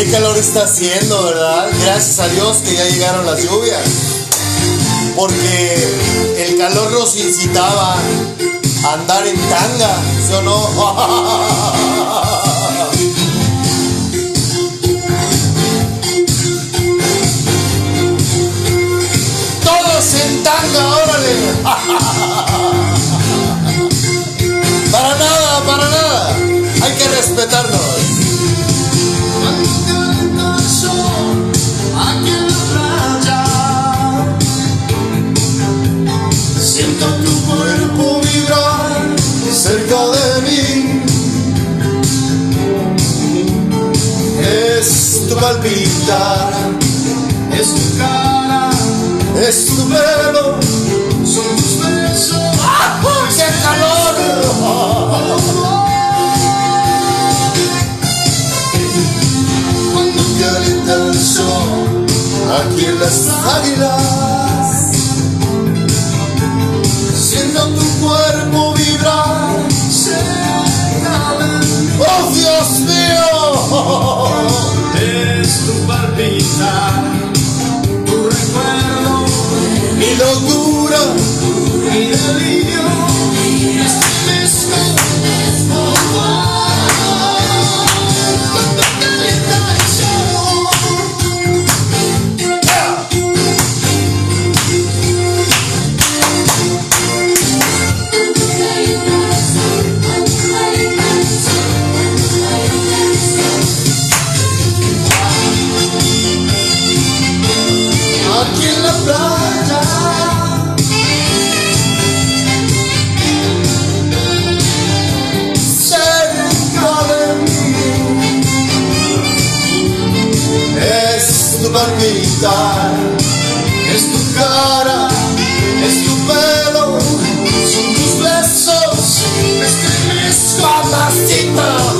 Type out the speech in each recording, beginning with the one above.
Qué calor está haciendo, ¿verdad? Gracias a Dios que ya llegaron las lluvias. Porque el calor nos incitaba a andar en tanga, ¿sí o no? Todos en tanga, órale. Para nada, para nada. Hay que respetarnos. Tu palpitar, Es tu cara, es tu pelo. son tus besos ¡Qué calor! Cuando calienta el sol Aquí en las águilas, Siento tu cuerpo vibrar mí ¡oh Dios mío! Es tu palpitar, tu recuerdo, Mi locura, mi delirio. Estremezco. Tu palpitar, es tu cara, es tu pelo, son tus besos, Me mamacita. Cuando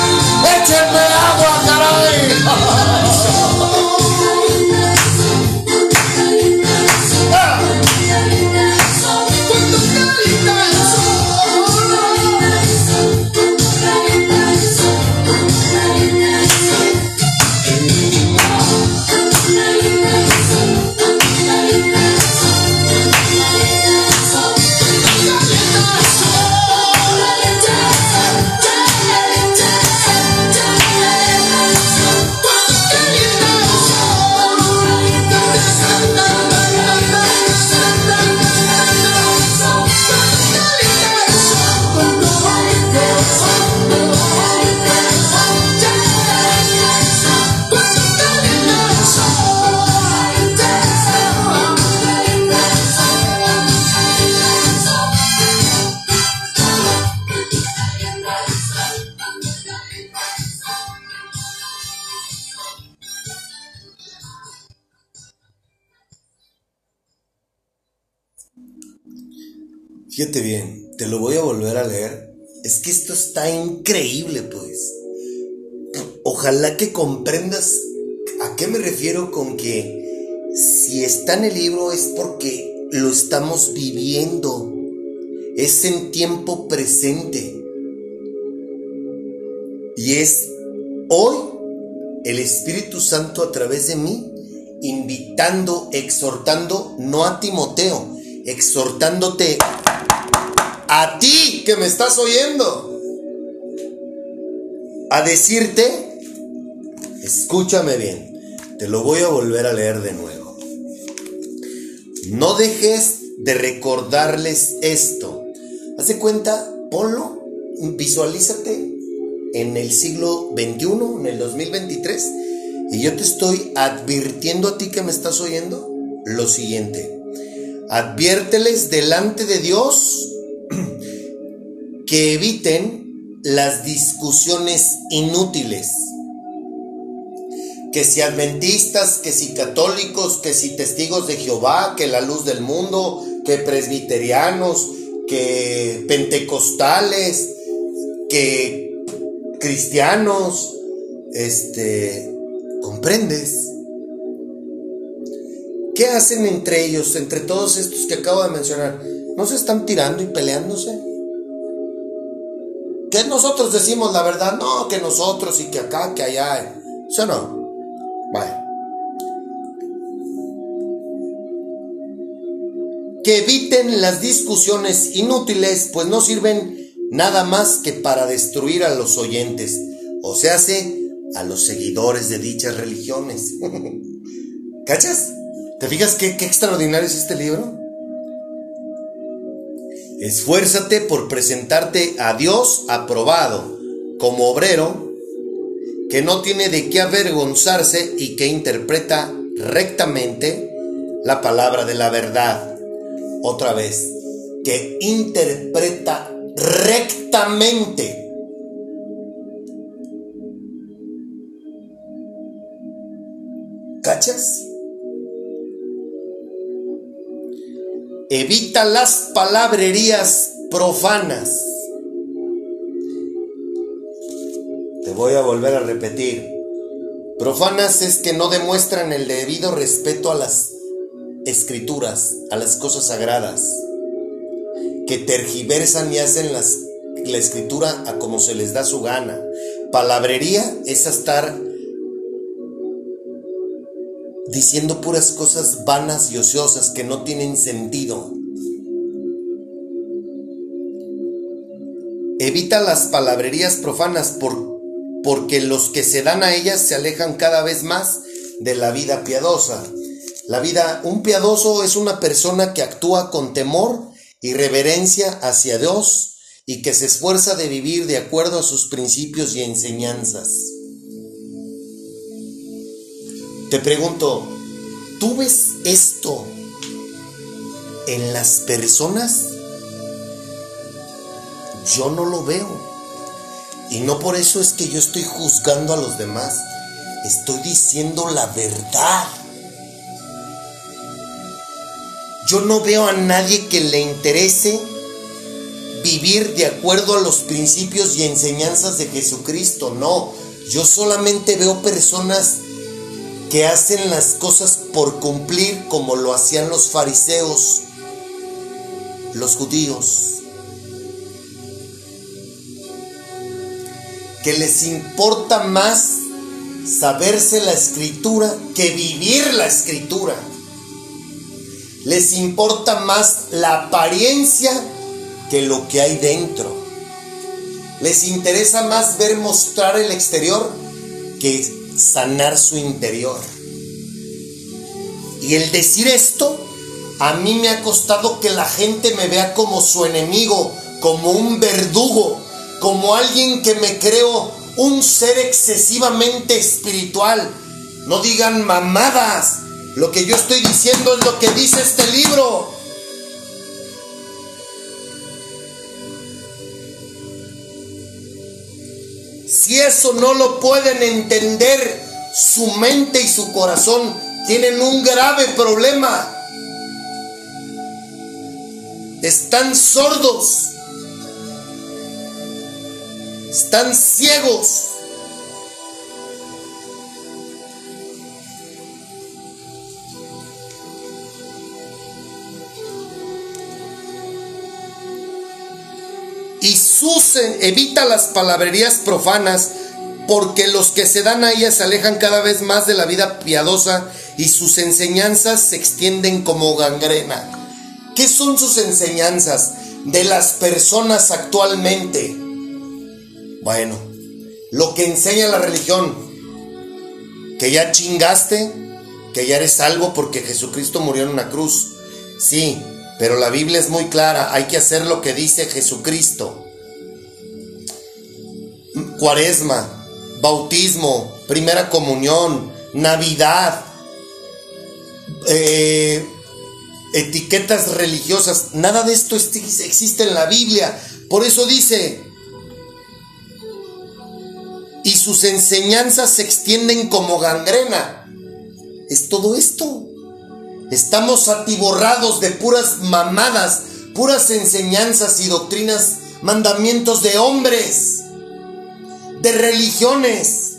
Fíjate bien, te lo voy a volver a leer. Es que esto está increíble, pues. Ojalá que comprendas a qué me refiero con que si está en el libro es porque lo estamos viviendo. Es en tiempo presente. Y es hoy el Espíritu Santo a través de mí invitando, exhortando, no a Timoteo, exhortándote a ti que me estás oyendo, a decirte, escúchame bien, te lo voy a volver a leer de nuevo. No dejes de recordarles esto. Hace cuenta, ponlo, visualízate en el siglo XXI, en el 2023, y yo te estoy advirtiendo a ti que me estás oyendo lo siguiente. Adviérteles delante de Dios que eviten las discusiones inútiles. que si adventistas, que si católicos, que si testigos de Jehová, que la luz del mundo, que presbiterianos, que pentecostales, que cristianos, este, ¿comprendes? ¿Qué hacen entre ellos, entre todos estos que acabo de mencionar? ¿No se están tirando y peleándose? Que nosotros decimos la verdad, no, que nosotros y que acá, que allá. ¿Sí no? Vale. Que eviten las discusiones inútiles, pues no sirven nada más que para destruir a los oyentes, o se hace a los seguidores de dichas religiones. ¿Cachas? ¿Te fijas qué, qué extraordinario es este libro? Esfuérzate por presentarte a Dios aprobado como obrero que no tiene de qué avergonzarse y que interpreta rectamente la palabra de la verdad. Otra vez, que interpreta rectamente. Evita las palabrerías profanas. Te voy a volver a repetir. Profanas es que no demuestran el debido respeto a las escrituras, a las cosas sagradas, que tergiversan y hacen las, la escritura a como se les da su gana. Palabrería es estar diciendo puras cosas vanas y ociosas que no tienen sentido. Evita las palabrerías profanas por, porque los que se dan a ellas se alejan cada vez más de la vida piadosa. La vida, un piadoso es una persona que actúa con temor y reverencia hacia Dios y que se esfuerza de vivir de acuerdo a sus principios y enseñanzas. Te pregunto, ¿tú ves esto en las personas? Yo no lo veo. Y no por eso es que yo estoy juzgando a los demás. Estoy diciendo la verdad. Yo no veo a nadie que le interese vivir de acuerdo a los principios y enseñanzas de Jesucristo. No, yo solamente veo personas que hacen las cosas por cumplir como lo hacían los fariseos, los judíos, que les importa más saberse la escritura que vivir la escritura. Les importa más la apariencia que lo que hay dentro. Les interesa más ver mostrar el exterior que sanar su interior. Y el decir esto, a mí me ha costado que la gente me vea como su enemigo, como un verdugo, como alguien que me creo un ser excesivamente espiritual. No digan mamadas. Lo que yo estoy diciendo es lo que dice este libro. Si eso no lo pueden entender, su mente y su corazón tienen un grave problema. Están sordos. Están ciegos. Susen, evita las palabrerías profanas, porque los que se dan a ellas se alejan cada vez más de la vida piadosa y sus enseñanzas se extienden como gangrena. ¿Qué son sus enseñanzas de las personas actualmente? Bueno, lo que enseña la religión, que ya chingaste, que ya eres salvo porque Jesucristo murió en una cruz. Sí, pero la Biblia es muy clara, hay que hacer lo que dice Jesucristo. Cuaresma, bautismo, primera comunión, Navidad, eh, etiquetas religiosas, nada de esto existe en la Biblia. Por eso dice, y sus enseñanzas se extienden como gangrena. Es todo esto. Estamos atiborrados de puras mamadas, puras enseñanzas y doctrinas, mandamientos de hombres, de religiones.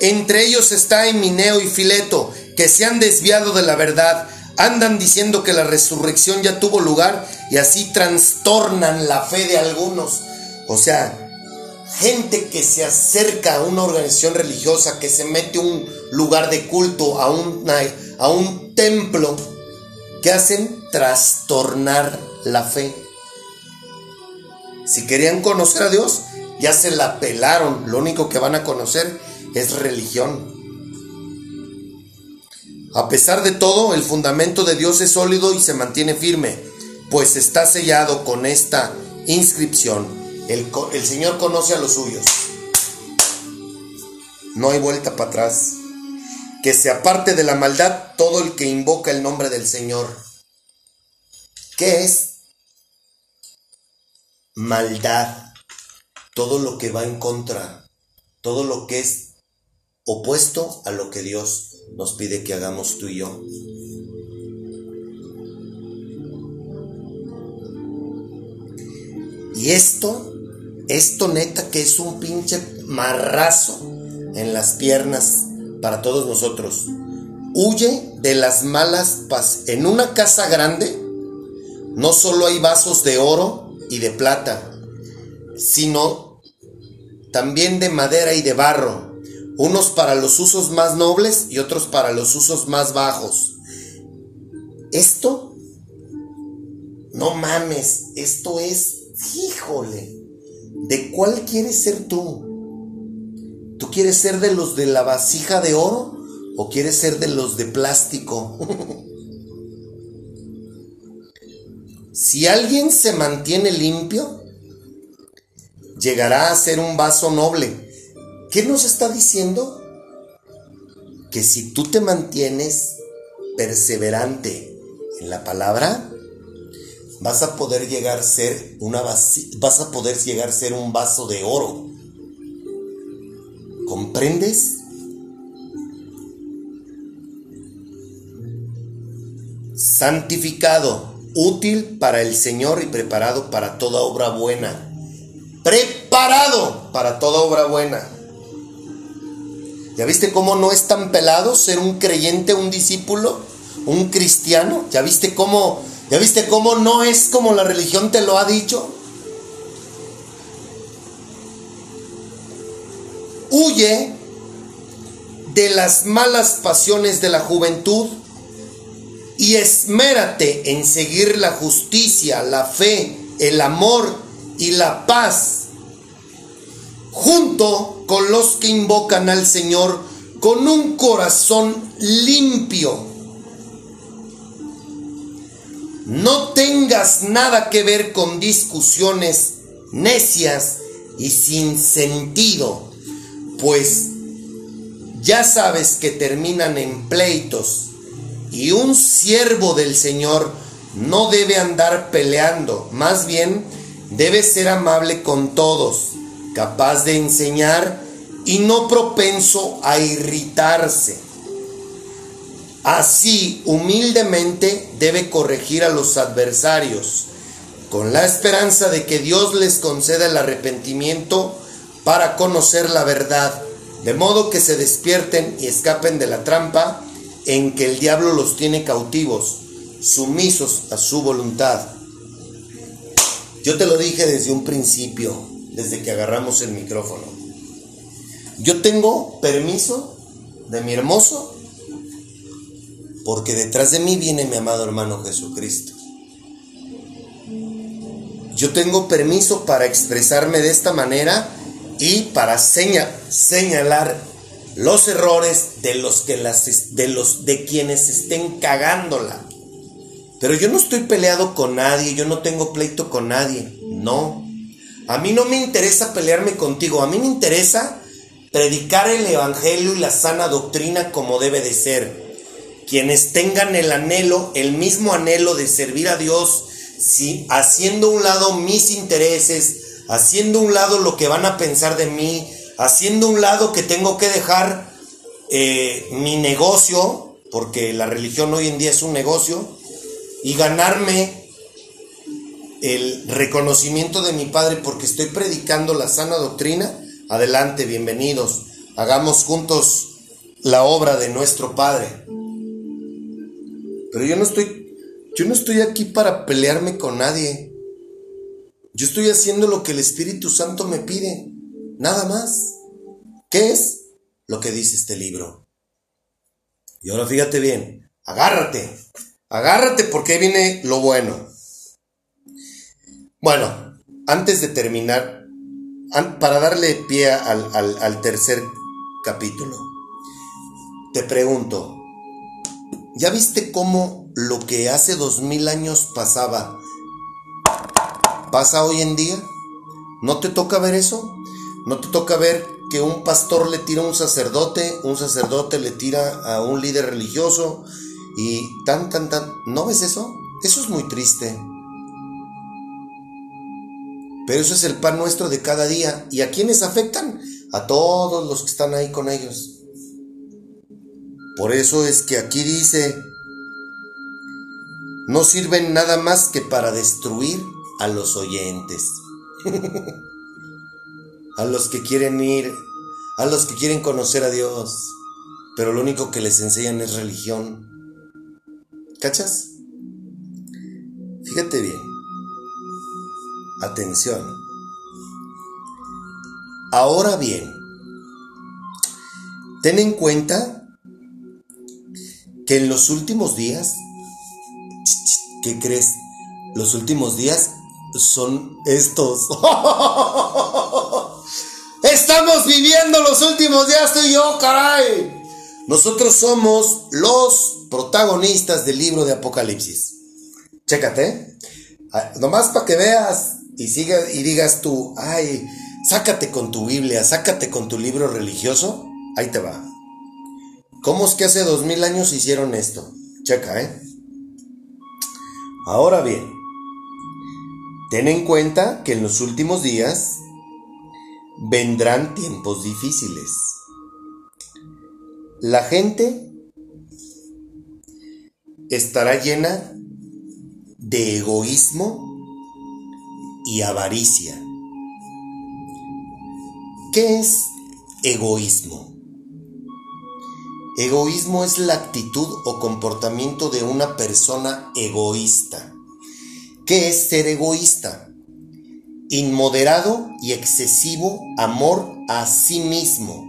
Entre ellos está Emineo y Fileto, que se han desviado de la verdad, andan diciendo que la resurrección ya tuvo lugar y así trastornan la fe de algunos. O sea, gente que se acerca a una organización religiosa, que se mete a un lugar de culto, a un, a un templo, hacen trastornar la fe. Si querían conocer a Dios, ya se la pelaron. Lo único que van a conocer es religión. A pesar de todo, el fundamento de Dios es sólido y se mantiene firme, pues está sellado con esta inscripción. El, el Señor conoce a los suyos. No hay vuelta para atrás. Que se aparte de la maldad todo el que invoca el nombre del Señor. ¿Qué es? Maldad. Todo lo que va en contra. Todo lo que es opuesto a lo que Dios nos pide que hagamos tú y yo. Y esto, esto neta que es un pinche marrazo en las piernas para todos nosotros. Huye de las malas pas. En una casa grande no solo hay vasos de oro y de plata, sino también de madera y de barro unos para los usos más nobles y otros para los usos más bajos. Esto, no mames, esto es, híjole, ¿de cuál quieres ser tú? ¿Tú quieres ser de los de la vasija de oro o quieres ser de los de plástico? si alguien se mantiene limpio, llegará a ser un vaso noble ¿Qué nos está diciendo? Que si tú te mantienes perseverante en la palabra, vas a poder llegar a ser una vas a poder llegar a ser un vaso de oro. ¿Comprendes? Santificado, útil para el Señor y preparado para toda obra buena. Preparado para toda obra buena. ¿Ya viste cómo no es tan pelado ser un creyente, un discípulo, un cristiano? ¿Ya viste cómo, ya viste cómo no es como la religión te lo ha dicho? Huye de las malas pasiones de la juventud y esmérate en seguir la justicia, la fe, el amor y la paz junto con los que invocan al Señor con un corazón limpio. No tengas nada que ver con discusiones necias y sin sentido, pues ya sabes que terminan en pleitos y un siervo del Señor no debe andar peleando, más bien debe ser amable con todos capaz de enseñar y no propenso a irritarse. Así, humildemente debe corregir a los adversarios, con la esperanza de que Dios les conceda el arrepentimiento para conocer la verdad, de modo que se despierten y escapen de la trampa en que el diablo los tiene cautivos, sumisos a su voluntad. Yo te lo dije desde un principio, desde que agarramos el micrófono. Yo tengo permiso de mi hermoso porque detrás de mí viene mi amado hermano Jesucristo. Yo tengo permiso para expresarme de esta manera y para señalar los errores de los que las de los de quienes estén cagándola. Pero yo no estoy peleado con nadie, yo no tengo pleito con nadie, no. A mí no me interesa pelearme contigo, a mí me interesa predicar el Evangelio y la sana doctrina como debe de ser. quienes tengan el anhelo, el mismo anhelo de servir a Dios, si, haciendo un lado mis intereses, haciendo un lado lo que van a pensar de mí, haciendo un lado que tengo que dejar eh, mi negocio, porque la religión hoy en día es un negocio, y ganarme el reconocimiento de mi Padre porque estoy predicando la sana doctrina, adelante, bienvenidos. Hagamos juntos la obra de nuestro Padre. Pero yo no estoy yo no estoy aquí para pelearme con nadie. Yo estoy haciendo lo que el Espíritu Santo me pide, nada más. ¿Qué es? Lo que dice este libro. Y ahora fíjate bien, agárrate, agárrate porque viene lo bueno. Bueno, antes de terminar, para darle pie al, tercer capítulo, te pregunto, ¿ya viste cómo lo que hace dos mil años pasaba pasa hoy en día? ¿No te toca ver eso? ¿No te toca ver que un pastor le tira a un sacerdote, un sacerdote le tira a un líder religioso y tan, tan, tan... ¿No ves eso? Eso es muy triste. Pero eso es el pan nuestro de cada día. ¿Y a quiénes afectan? A todos los que están ahí con ellos. Por eso es que aquí dice, no sirven nada más que para destruir a los oyentes. a los que quieren ir, a los que quieren conocer a Dios, pero lo único que les enseñan es religión. ¿Cachas? Fíjate bien. Atención. Ahora bien, ten en cuenta que en los últimos días, ¿qué crees? Los últimos días son estos. Estamos viviendo los últimos días tú y yo, caray. Nosotros somos los protagonistas del libro de Apocalipsis. Chécate. Ah, nomás para que veas y siga y digas tú, ay, sácate con tu Biblia, sácate con tu libro religioso, ahí te va. ¿Cómo es que hace dos mil años hicieron esto? Checa, ¿eh? Ahora bien, ten en cuenta que en los últimos días vendrán tiempos difíciles. La gente estará llena de egoísmo y avaricia. ¿Qué es egoísmo? Egoísmo es la actitud o comportamiento de una persona egoísta. ¿Qué es ser egoísta? Inmoderado y excesivo amor a sí mismo,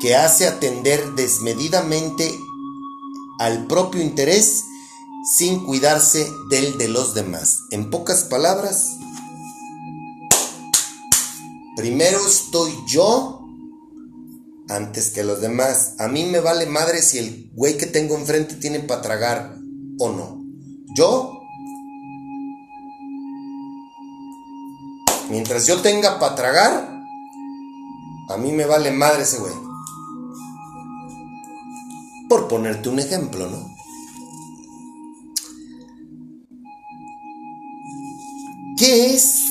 que hace atender desmedidamente al propio interés sin cuidarse del de los demás. En pocas palabras, Primero estoy yo antes que los demás. A mí me vale madre si el güey que tengo enfrente tiene para tragar o no. Yo, mientras yo tenga para tragar, a mí me vale madre ese güey. Por ponerte un ejemplo, ¿no? ¿Qué es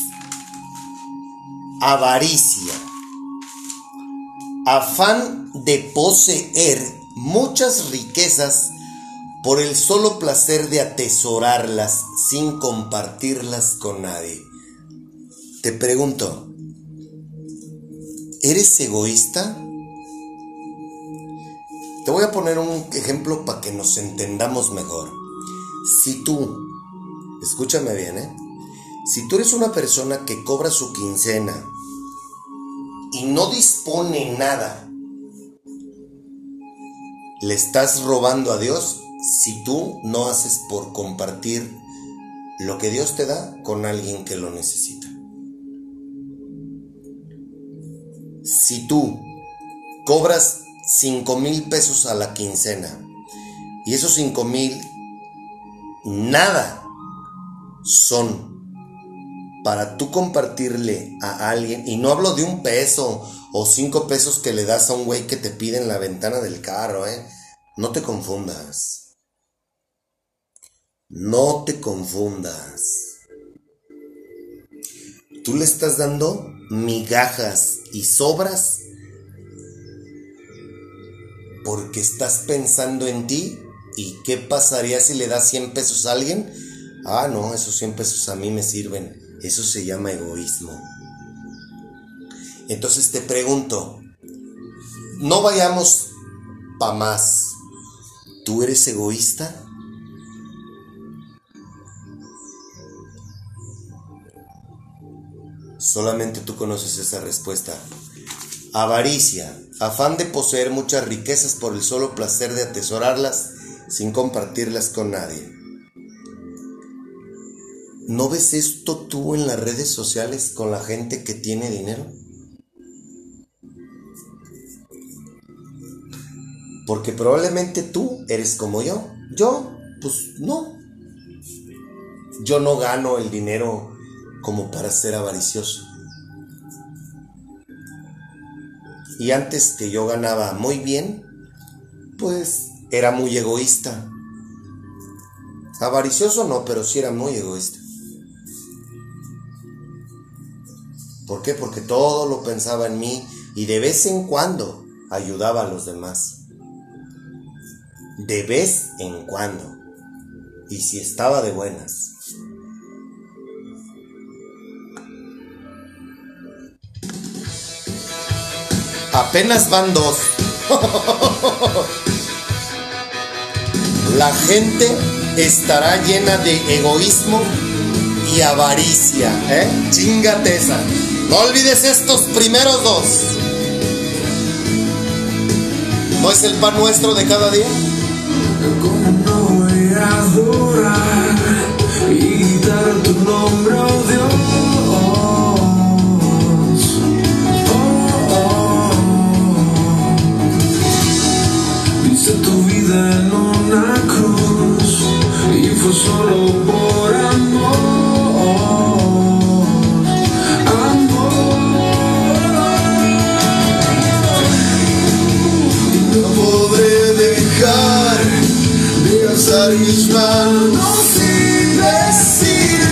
avaricia, afán de poseer muchas riquezas por el solo placer de atesorarlas sin compartirlas con nadie. Te pregunto, ¿eres egoísta? Te voy a poner un ejemplo para que nos entendamos mejor. Si tú, escúchame bien, ¿eh? Si tú eres una persona que cobra su quincena y no dispone nada, le estás robando a Dios si tú no haces por compartir lo que Dios te da con alguien que lo necesita. Si tú cobras 5 mil pesos a la quincena y esos 5 mil nada son para tú compartirle a alguien, y no hablo de un peso o cinco pesos que le das a un güey que te pide en la ventana del carro, ¿eh? No te confundas. No te confundas. Tú le estás dando migajas y sobras porque estás pensando en ti y qué pasaría si le das 100 pesos a alguien. Ah, no, esos 100 pesos a mí me sirven. Eso se llama egoísmo. Entonces te pregunto, no vayamos pa' más. ¿Tú eres egoísta? Solamente tú conoces esa respuesta. Avaricia, afán de poseer muchas riquezas por el solo placer de atesorarlas sin compartirlas con nadie. ¿No ves esto tú en las redes sociales con la gente que tiene dinero? Porque probablemente tú eres como yo. Yo, pues no. Yo no gano el dinero como para ser avaricioso. Y antes que yo ganaba muy bien, pues era muy egoísta. Avaricioso no, pero sí era muy egoísta. ¿Por qué? Porque todo lo pensaba en mí y de vez en cuando ayudaba a los demás. De vez en cuando. Y si estaba de buenas. Apenas van dos. La gente estará llena de egoísmo y avaricia, ¿eh? Chingate esa. No olvides estos primeros dos. ¿No es el pan nuestro de cada día? ¿Cómo no voy a y dar tu nombre, Dios? Tu vida en una cruz y fue solo por amor. Amor. Y no podré dejar de alzar mis manos y decirte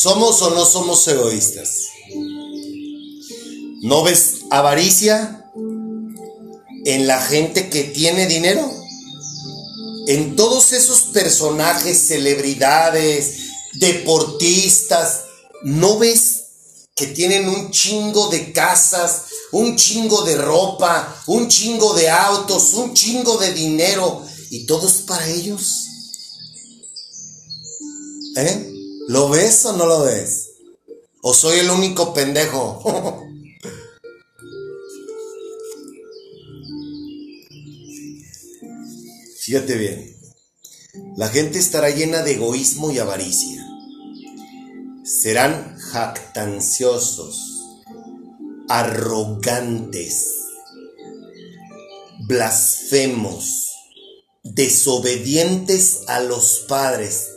somos o no somos egoístas? ¿No ves avaricia en la gente que tiene dinero? En todos esos personajes, celebridades, deportistas, ¿no ves que tienen un chingo de casas, un chingo de ropa, un chingo de autos, un chingo de dinero y todo es para ellos? ¿Eh? ¿Lo ves o no lo ves? ¿O soy el único pendejo? Fíjate bien, la gente estará llena de egoísmo y avaricia. Serán jactanciosos, arrogantes, blasfemos, desobedientes a los padres.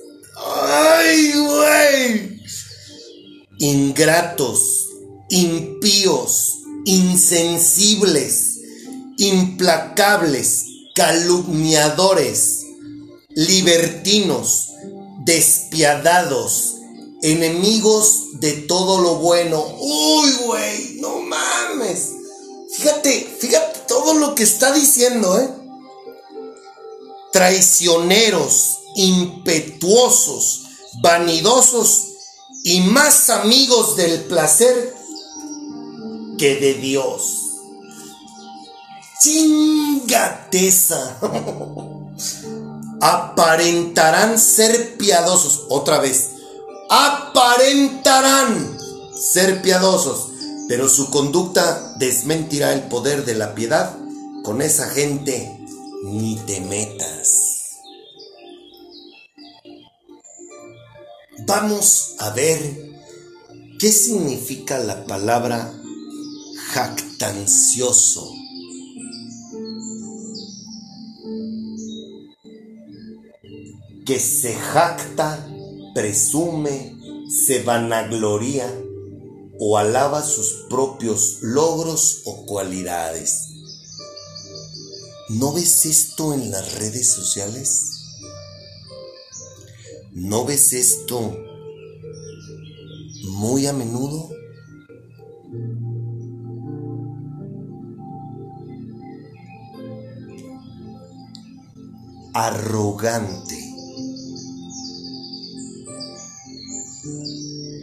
¡Ay, güey! Ingratos, impíos, insensibles, implacables, calumniadores, libertinos, despiadados, enemigos de todo lo bueno. Uy, güey, no mames. Fíjate, fíjate todo lo que está diciendo, ¿eh? Traicioneros, impetuosos, vanidosos y más amigos del placer que de Dios. Chingateza. Aparentarán ser piadosos. Otra vez. Aparentarán ser piadosos. Pero su conducta desmentirá el poder de la piedad. Con esa gente ni te metas. Vamos a ver qué significa la palabra jactancioso. Que se jacta, presume, se vanagloria o alaba sus propios logros o cualidades. ¿No ves esto en las redes sociales? ¿No ves esto muy a menudo? Arrogante.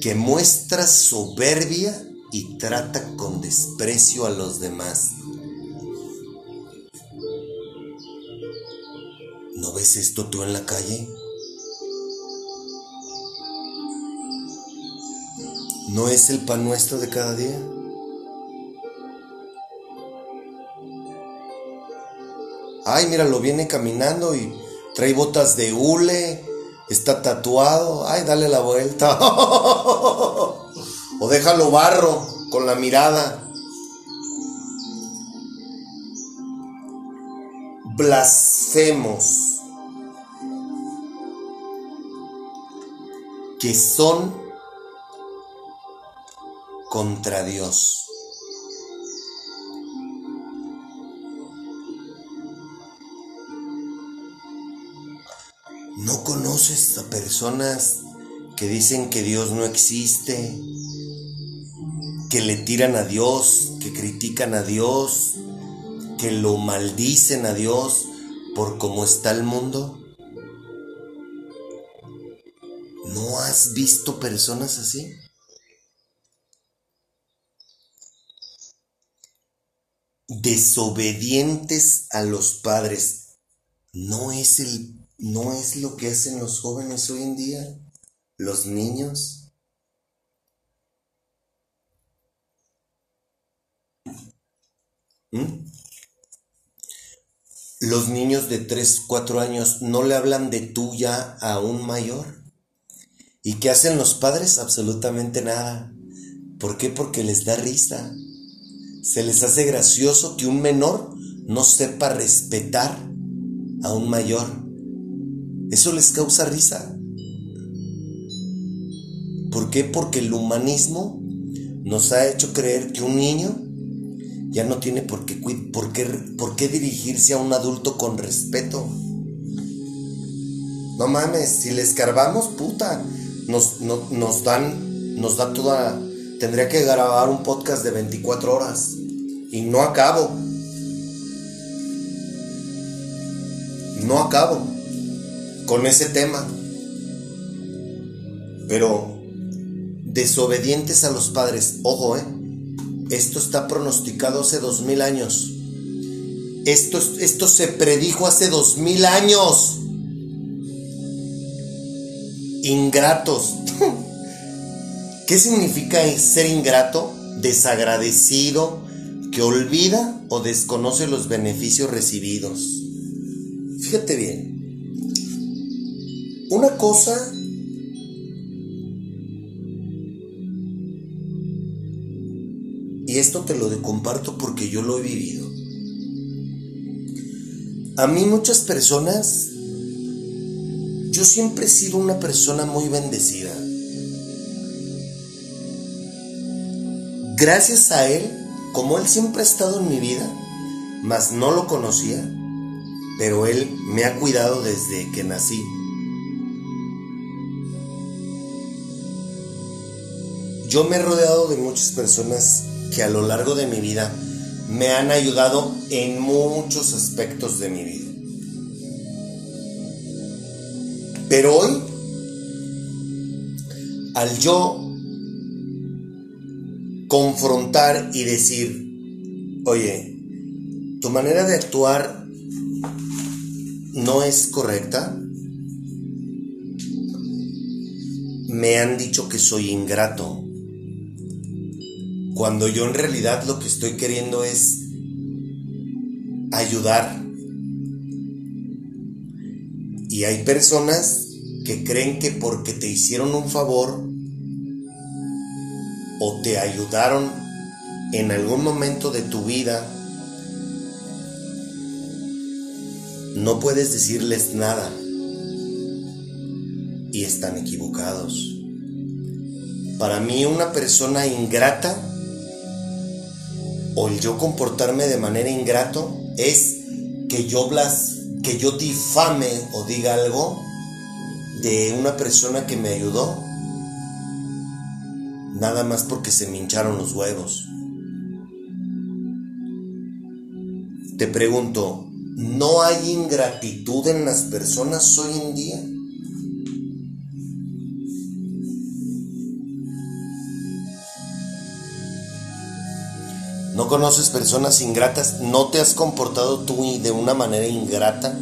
Que muestra soberbia y trata con desprecio a los demás. ¿No ves esto tú en la calle? ¿No es el pan nuestro de cada día? Ay, míralo, viene caminando y trae botas de hule, está tatuado. Ay, dale la vuelta. o déjalo barro con la mirada. Blasfemos. Que son contra Dios. ¿No conoces a personas que dicen que Dios no existe? Que le tiran a Dios, que critican a Dios, que lo maldicen a Dios por cómo está el mundo. ¿No has visto personas así? Desobedientes a los padres. ¿No es el no es lo que hacen los jóvenes hoy en día? ¿Los niños? ¿Mm? Los niños de 3, 4 años no le hablan de tú ya a un mayor. ¿Y qué hacen los padres? Absolutamente nada. ¿Por qué? Porque les da risa. Se les hace gracioso que un menor no sepa respetar a un mayor. Eso les causa risa. ¿Por qué? Porque el humanismo nos ha hecho creer que un niño ya no tiene por qué, por qué, por qué dirigirse a un adulto con respeto. No mames, si le escarbamos, puta, nos, no- nos dan, nos da toda, tendría que grabar un podcast de 24 horas y no acabo. No acabo con ese tema. Pero desobedientes a los padres, ojo, eh. Esto está pronosticado hace dos mil años. Esto, esto se predijo hace dos mil años. Ingratos. ¿Qué significa ser ingrato? Desagradecido, que olvida o desconoce los beneficios recibidos. Fíjate bien. Una cosa y esto te lo comparto porque yo lo he vivido. A mí muchas personas, yo siempre he sido una persona muy bendecida. Gracias a él, como él siempre ha estado en mi vida, mas no lo conocía, pero él me ha cuidado desde que nací. Yo me he rodeado de muchas personas que a lo largo de mi vida me han ayudado en muchos aspectos de mi vida. Pero hoy, al yo confrontar y decir, oye, tu manera de actuar no es correcta, me han dicho que soy ingrato cuando yo en realidad lo que estoy queriendo es ayudar. Y hay personas que creen que porque te hicieron un favor o te ayudaron en algún momento de tu vida, no puedes decirles nada. Y están equivocados. Para mí una persona ingrata o el yo comportarme de manera ingrato es que yo blas, que yo difame o diga algo de una persona que me ayudó nada más porque se me hincharon los huevos. Te pregunto, ¿no hay ingratitud en las personas hoy en día? ¿No conoces personas ingratas? ¿No te has comportado tú de una manera ingrata?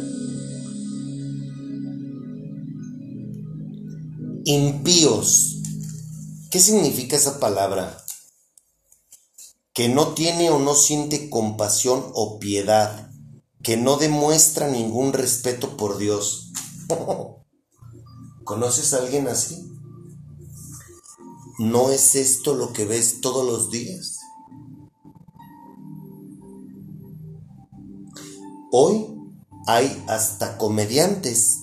Impíos. ¿Qué significa esa palabra? Que no tiene o no siente compasión o piedad, que no demuestra ningún respeto por Dios. ¿Conoces a alguien así? ¿No es esto lo que ves todos los días? Hoy hay hasta comediantes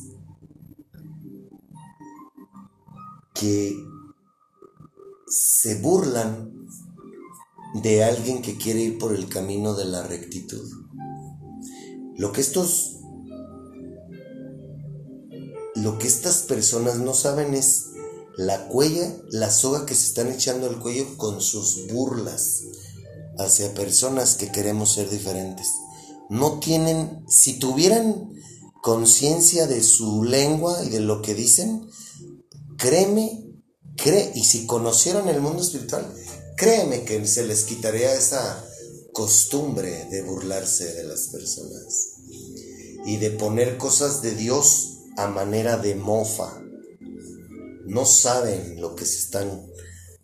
que se burlan de alguien que quiere ir por el camino de la rectitud. Lo que estos lo que estas personas no saben es la cuella, la soga que se están echando al cuello con sus burlas hacia personas que queremos ser diferentes no tienen, si tuvieran conciencia de su lengua y de lo que dicen, créeme, y si conocieran el mundo espiritual, créeme que se les quitaría esa costumbre de burlarse de las personas y de poner cosas de Dios a manera de mofa. No saben lo que se están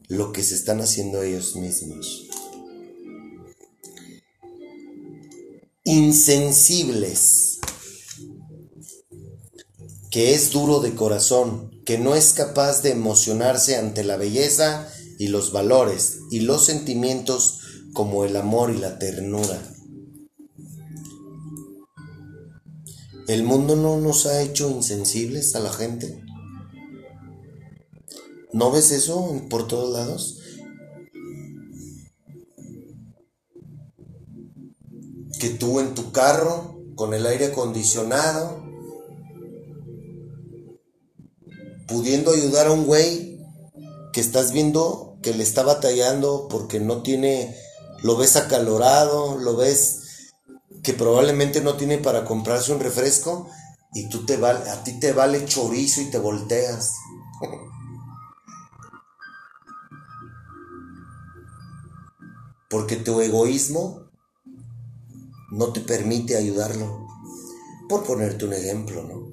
lo que se están haciendo ellos mismos. insensibles, que es duro de corazón, que no es capaz de emocionarse ante la belleza y los valores y los sentimientos como el amor y la ternura. ¿El mundo no nos ha hecho insensibles a la gente? ¿No ves eso por todos lados? que tú en tu carro con el aire acondicionado pudiendo ayudar a un güey que estás viendo que le está batallando porque no tiene, lo ves acalorado, lo ves que probablemente no tiene para comprarse un refresco y tú te vale, a ti te vale chorizo y te volteas. Porque tu egoísmo no te permite ayudarlo. Por ponerte un ejemplo, ¿no?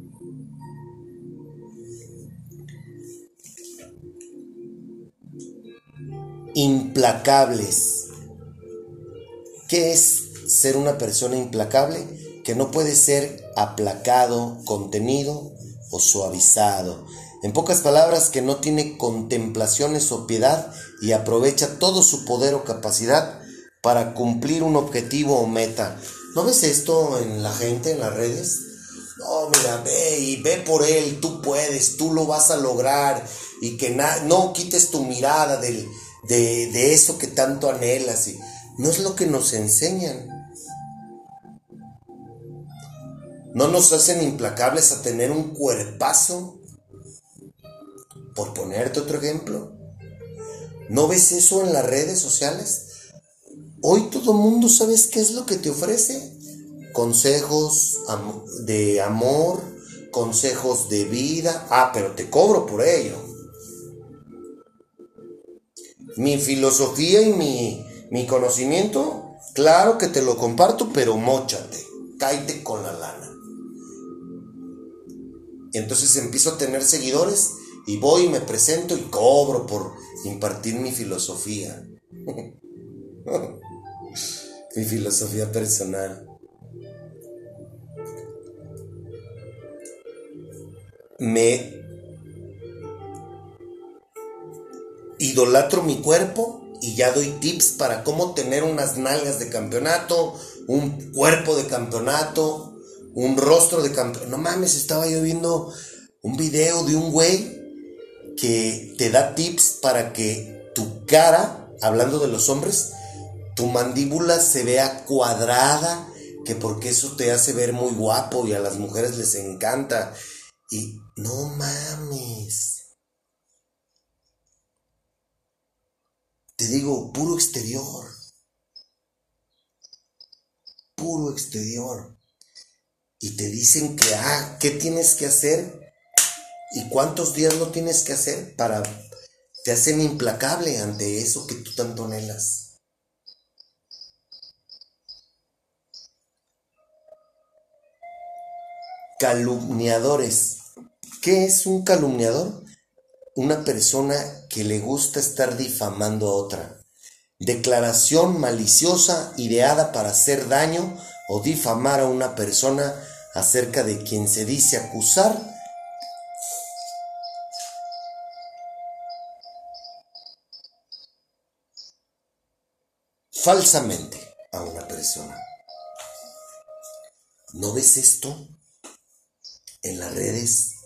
Implacables. ¿Qué es ser una persona implacable? Que no puede ser aplacado, contenido o suavizado. En pocas palabras, que no tiene contemplaciones o piedad y aprovecha todo su poder o capacidad para cumplir un objetivo o meta. ¿No ves esto en la gente, en las redes? No, mira, ve y ve por él, tú puedes, tú lo vas a lograr y que no quites tu mirada del, de, de eso que tanto anhelas. Y no es lo que nos enseñan. No nos hacen implacables a tener un cuerpazo. Por ponerte otro ejemplo. ¿No ves eso en las redes sociales? Hoy todo mundo, ¿sabes qué es lo que te ofrece? Consejos de amor, consejos de vida. Ah, pero te cobro por ello. Mi filosofía y mi, mi conocimiento, claro que te lo comparto, pero mochate, cáete con la lana. Entonces empiezo a tener seguidores y voy y me presento y cobro por impartir mi filosofía. mi filosofía personal. Me idolatro mi cuerpo y ya doy tips para cómo tener unas nalgas de campeonato, un cuerpo de campeonato, un rostro de campeón. No mames, estaba yo viendo un video de un güey que te da tips para que tu cara, hablando de los hombres, tu mandíbula se vea cuadrada, que porque eso te hace ver muy guapo y a las mujeres les encanta. Y no mames. Te digo, puro exterior. Puro exterior y te dicen que, ah, ¿qué tienes que hacer? ¿Y cuántos días lo tienes que hacer para... Te hacen implacable ante eso que tú tanto anhelas. Calumniadores. ¿Qué es un calumniador? Una persona que le gusta estar difamando a otra. Declaración maliciosa ideada para hacer daño o difamar a una persona acerca de quien se dice acusar falsamente a una persona. ¿No ves esto en las redes?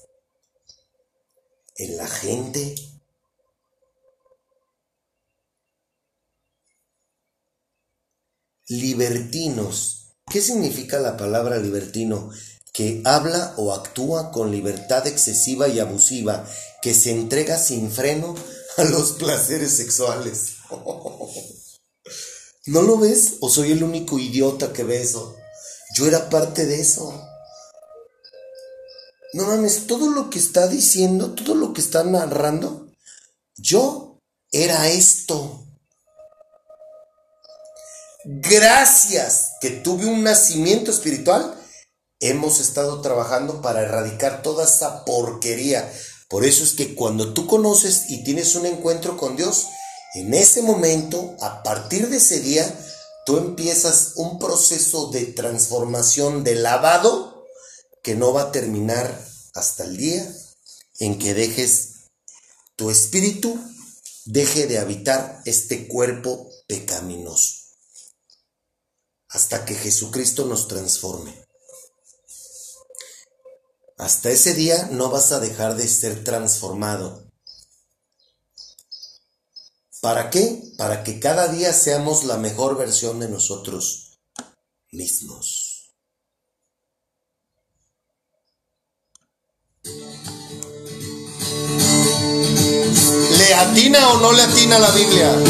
¿En la gente? Libertinos ¿Qué significa la palabra libertino? Que habla o actúa con libertad excesiva y abusiva, que se entrega sin freno a los placeres sexuales. ¿No lo ves? ¿O soy el único idiota que ve eso? Yo era parte de eso. No mames, todo lo que está diciendo, todo lo que está narrando, yo era esto gracias que tuve un nacimiento espiritual, hemos estado trabajando para erradicar toda esa porquería. Por eso es que cuando tú conoces y tienes un encuentro con Dios, en ese momento, a partir de ese día, tú empiezas un proceso de transformación, de lavado, que no va a terminar hasta el día en que dejes tu espíritu, deje de habitar este cuerpo pecaminoso hasta que Jesucristo nos transforme. Hasta ese día no vas a dejar de ser transformado. ¿Para qué? Para que cada día seamos la mejor versión de nosotros mismos. ¿Le atina o no le atina la Biblia?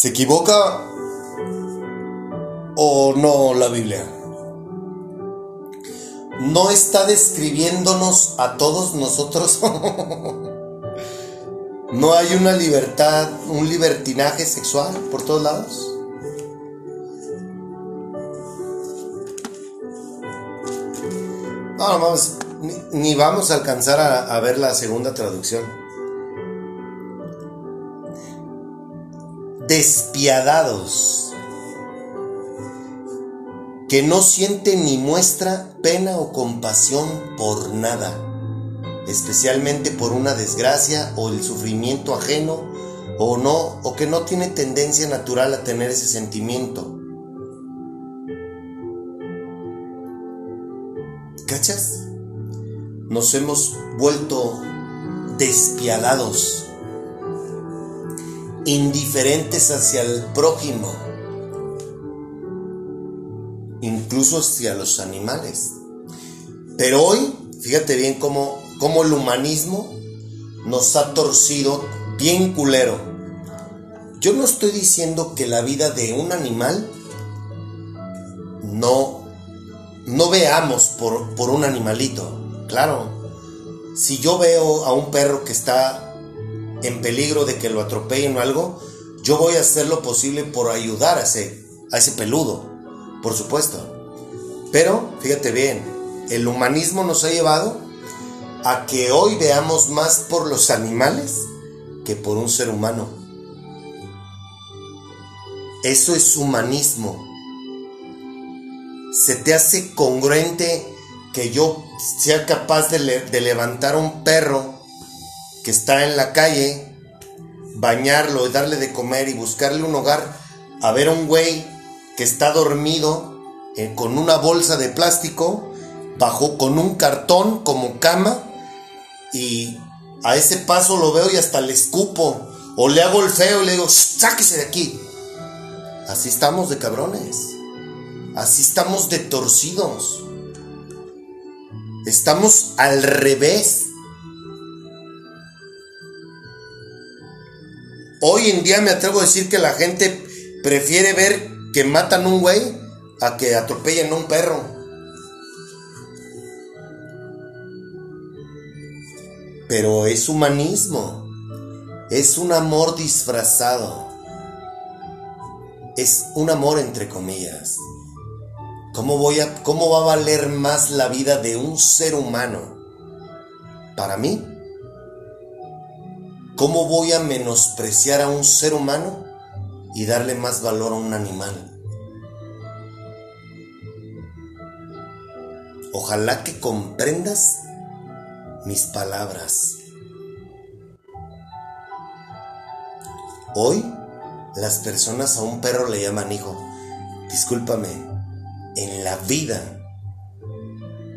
¿Se equivoca o no la Biblia? ¿No está describiéndonos a todos nosotros? ¿No hay una libertad, un libertinaje sexual por todos lados? No, no vamos, ni, vamos a alcanzar a ver la segunda traducción. Despiadados, que no siente ni muestra pena o compasión por nada, especialmente por una desgracia o el sufrimiento ajeno o no, o que no tiene tendencia natural a tener ese sentimiento. ¿Cachas? Nos hemos vuelto despiadados indiferentes hacia el prójimo, incluso hacia los animales. Pero hoy, fíjate bien cómo, cómo el humanismo nos ha torcido bien culero. Yo no estoy diciendo que la vida de un animal no, no veamos por, por un animalito. Claro, si yo veo a un perro que está en peligro de que lo atropellen o algo, yo voy a hacer lo posible por ayudar a ese, a ese peludo, por supuesto. Pero, fíjate bien, el humanismo nos ha llevado a que hoy veamos más por los animales que por un ser humano. Eso es humanismo. ¿Se te hace congruente que yo sea capaz de, de levantar un perro que está en la calle, bañarlo y darle de comer y buscarle un hogar, a ver a un güey que está dormido eh, con una bolsa de plástico, bajo con un cartón como cama y a ese paso lo veo y hasta le escupo O le hago el feo y le digo, sáquese de aquí. Así estamos de cabrones. Así estamos de torcidos. Estamos al revés. Hoy en día me atrevo a decir que la gente prefiere ver que matan un güey a que atropellen a un perro. Pero es humanismo. Es un amor disfrazado. Es un amor entre comillas. ¿Cómo, voy a, ¿Cómo va a valer más la vida de un ser humano? Para mí. ¿Cómo voy a menospreciar a un ser humano y darle más valor a un animal? Ojalá que comprendas mis palabras. Hoy las personas a un perro le llaman hijo. Discúlpame, en la vida,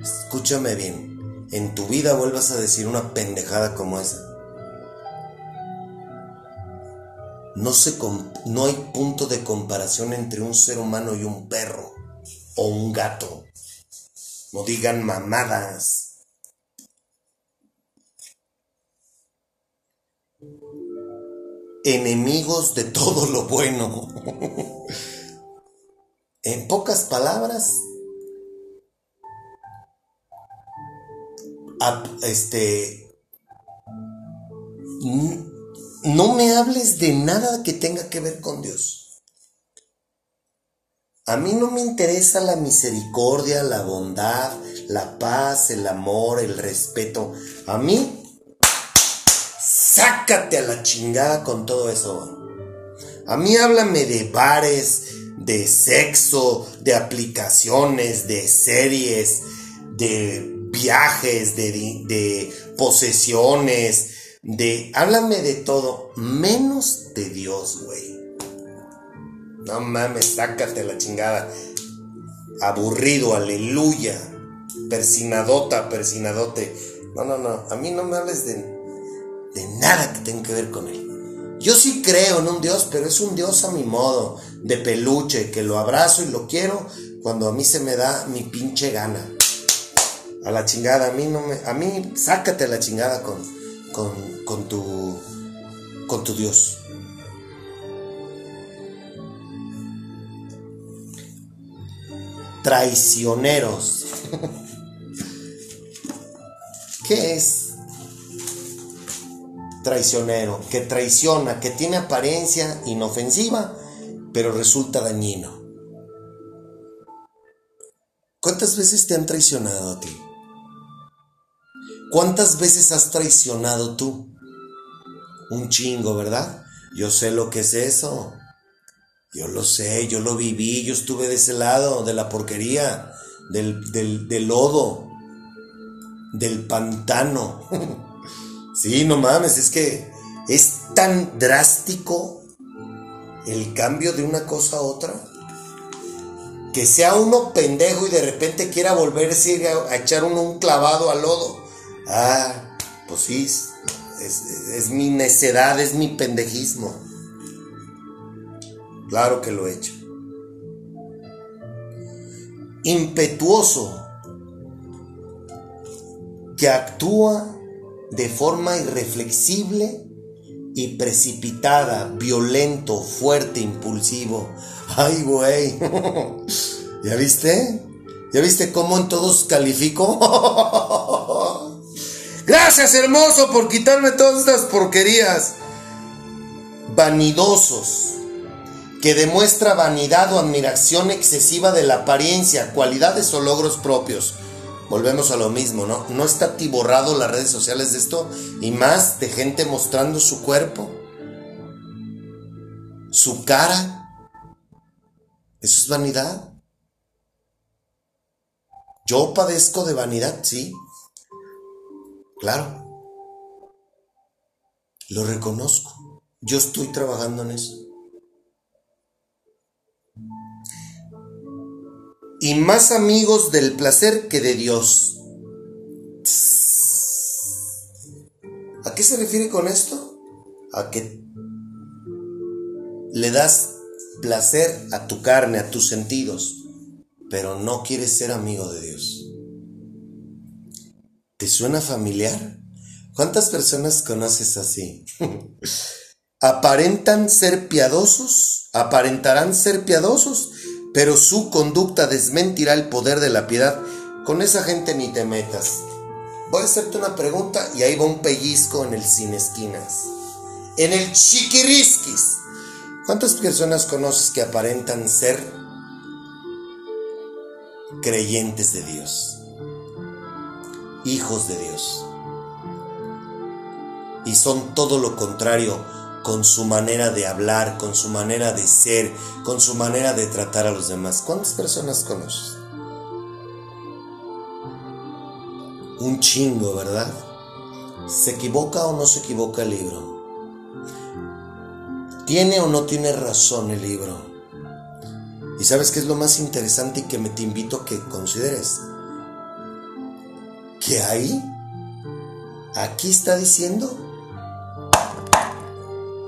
escúchame bien, en tu vida vuelvas a decir una pendejada como esa. No, se no hay punto de comparación entre un ser humano y un perro o un gato. No digan mamadas. Enemigos de todo lo bueno. en pocas palabras, este, no me hables de nada que tenga que ver con Dios. A mí no me interesa la misericordia, la bondad, la paz, el amor, el respeto. A mí, sácate a la chingada con todo eso. A mí háblame de bares, de sexo, de aplicaciones, de series, de viajes, de, de posesiones, de... Háblame de todo, menos de Dios, güey. No mames, sácate la chingada. Aburrido, aleluya. Persinadota, persinadote. No, no, no. A mí no me hables de, de nada que tenga que ver con él. Yo sí creo en un Dios, pero es un Dios a mi modo, de peluche, que lo abrazo y lo quiero cuando a mí se me da mi pinche gana. A la chingada, a mí no me. A mí, sácate la chingada con, con, con tu. con tu Dios. traicioneros. ¿Qué es traicionero? Que traiciona, que tiene apariencia inofensiva, pero resulta dañino. ¿Cuántas veces te han traicionado a ti? ¿Cuántas veces has traicionado tú? Un chingo, ¿verdad? Yo sé lo que es eso. Yo lo sé, yo lo viví, yo estuve de ese lado, de la porquería, del, del, lodo, del pantano. sí, no mames, es que es tan drástico el cambio de una cosa a otra. Que sea uno pendejo y de repente quiera volverse a, a echar uno un clavado al lodo. Ah, pues sí, es, mi necedad, es mi pendejismo. Claro que lo he hecho. Impetuoso, que actúa de forma irreflexible y precipitada, violento, fuerte, impulsivo. Ay, güey. ¿Ya viste? ¿Ya viste cómo en todos califico? Gracias, hermoso, por quitarme todas estas porquerías. Vanidosos que demuestra vanidad o admiración excesiva de la apariencia, cualidades o logros propios. Volvemos a lo mismo, ¿no? No está tiborrado las redes sociales de esto y más de gente mostrando su cuerpo, su cara. ¿Eso es vanidad? Yo padezco de vanidad, sí. Claro. Lo reconozco. Yo estoy trabajando en eso. y más amigos del placer que de Dios. ¿A qué se refiere con esto? A que le das placer a tu carne, a tus sentidos, pero no quieres ser amigo de Dios. ¿Te suena familiar? ¿Cuántas personas conoces así? Aparentan ser piadosos, aparentarán ser piadosos, pero su conducta desmentirá el poder de la piedad. Con esa gente ni te metas. Voy a hacerte una pregunta y ahí va un pellizco en el sin esquinas. En el chiquirisquis. ¿Cuántas personas conoces que aparentan ser creyentes de Dios? Hijos de Dios. Y son todo lo contrario con su manera de hablar, con su manera de ser, con su manera de tratar a los demás. ¿Cuántas personas conoces? Un chingo, ¿verdad? ¿Se equivoca o no se equivoca el libro? ¿Tiene o no tiene razón el libro? ¿Y sabes qué es lo más interesante y que me te invito a que consideres? Que ahí, aquí está diciendo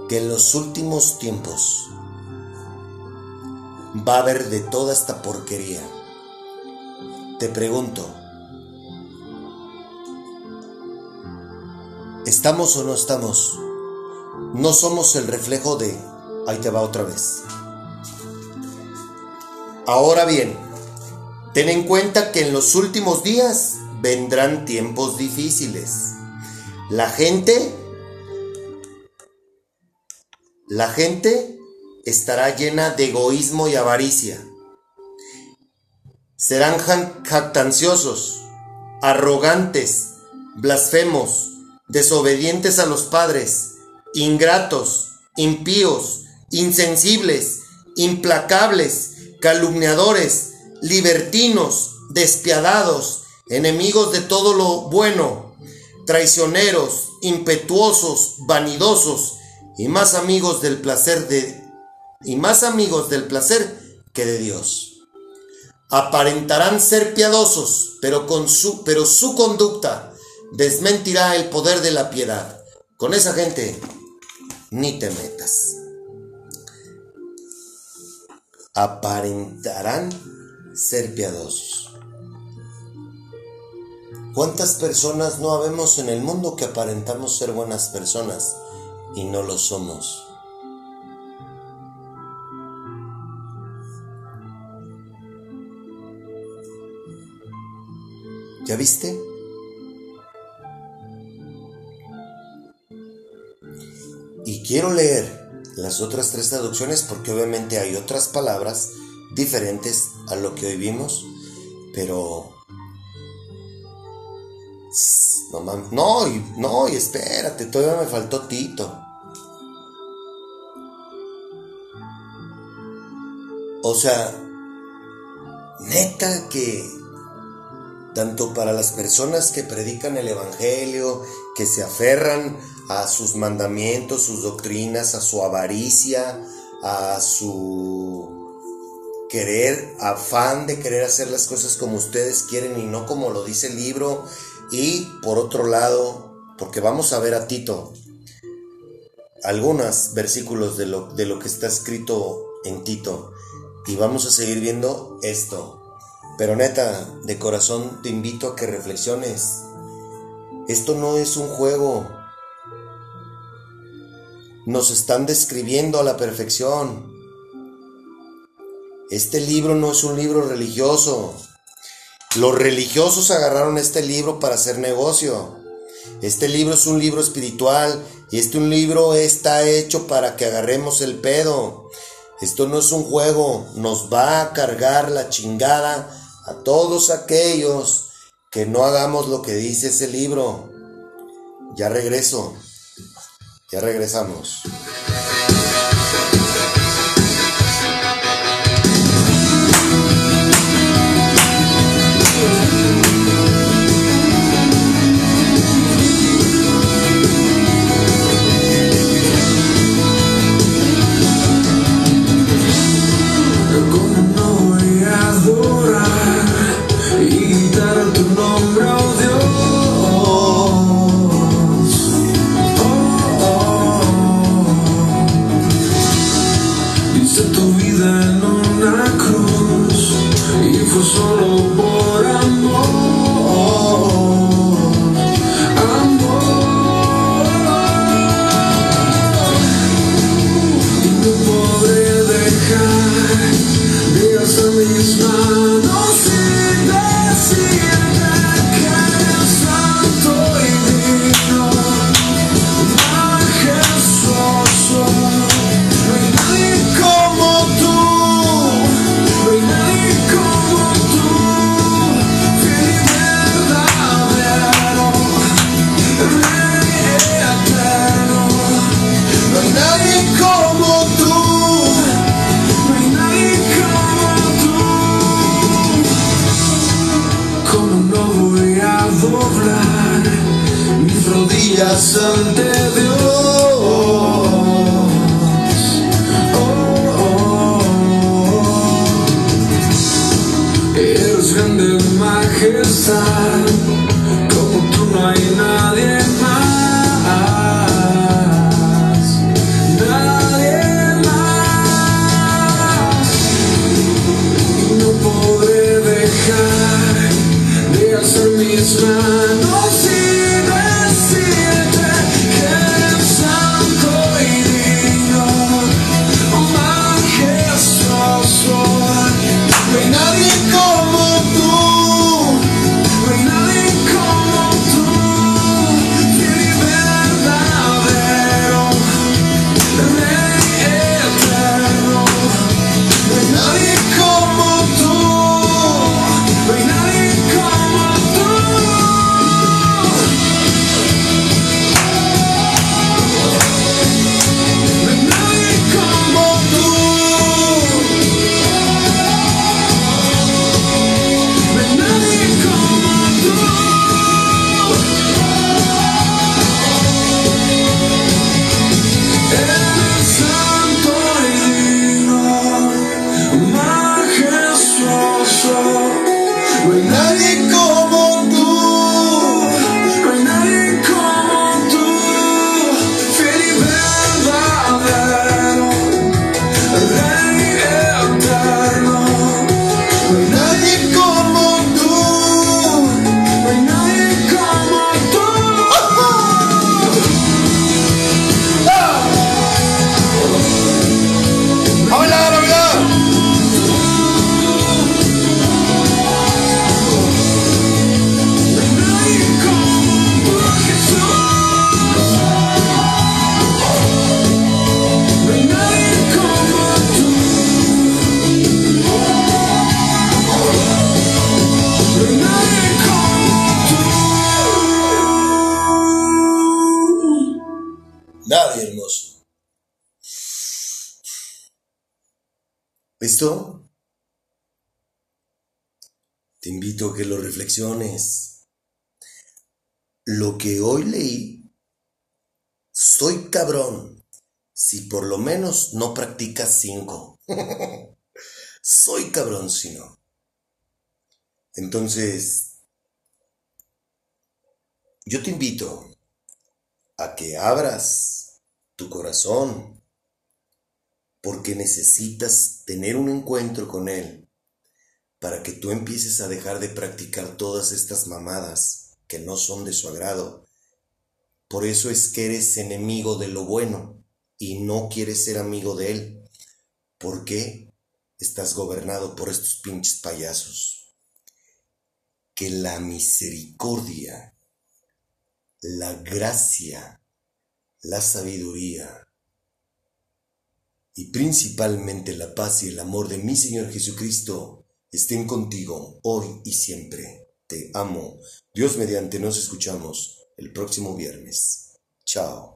que en los últimos tiempos va a haber de toda esta porquería. Te pregunto, ¿estamos o no estamos? No somos el reflejo de... Ahí te va otra vez. Ahora bien, ten en cuenta que en los últimos días vendrán tiempos difíciles. La gente la gente estará llena de egoísmo y avaricia. Serán jactanciosos, arrogantes, blasfemos, desobedientes a los padres, ingratos, impíos, insensibles, implacables, calumniadores, libertinos, despiadados, enemigos de todo lo bueno, traicioneros, impetuosos, vanidosos, y más amigos del placer de y más amigos del placer que de Dios. Aparentarán ser piadosos, pero con su pero su conducta desmentirá el poder de la piedad. Con esa gente ni te metas. Aparentarán ser piadosos. ¿Cuántas personas no habemos en el mundo que aparentamos ser buenas personas? y no lo somos. ¿Ya viste? Y quiero leer las otras tres traducciones porque obviamente hay otras palabras diferentes a lo que hoy vimos, pero... No, no, y, no, y espérate, todavía me faltó Tito. O sea, neta que tanto para las personas que predican el Evangelio, que se aferran a sus mandamientos, sus doctrinas, a su avaricia, a su querer, afán de querer hacer las cosas como ustedes quieren y no como lo dice el libro. Y por otro lado, porque vamos a ver a Tito, algunos versículos de lo, de lo que está escrito en Tito y vamos a seguir viendo esto. Pero neta, de corazón te invito a que reflexiones. Esto no es un juego. Nos están describiendo a la perfección. Este libro no es un libro religioso. Los religiosos agarraron este libro para hacer negocio. Este libro es un libro espiritual y este un libro está hecho para que agarremos el pedo. Esto no es un juego, nos va a cargar la chingada a todos aquellos que no hagamos lo que dice ese libro. Ya regreso, ya regresamos. De alzar someday cabrón si por lo menos no practicas cinco. soy cabrón si no. Entonces, yo te invito a que abras tu corazón porque necesitas tener un encuentro con Él para que tú empieces a dejar de practicar todas estas mamadas que no son de su agrado. Por eso es que eres enemigo de lo bueno y no quieres ser amigo de Él. ¿Por qué estás gobernado por estos pinches payasos? Que la misericordia, la gracia, la sabiduría y principalmente la paz y el amor de mi Señor Jesucristo estén contigo hoy y siempre. Te amo. Dios mediante nos escuchamos el próximo viernes. Chao.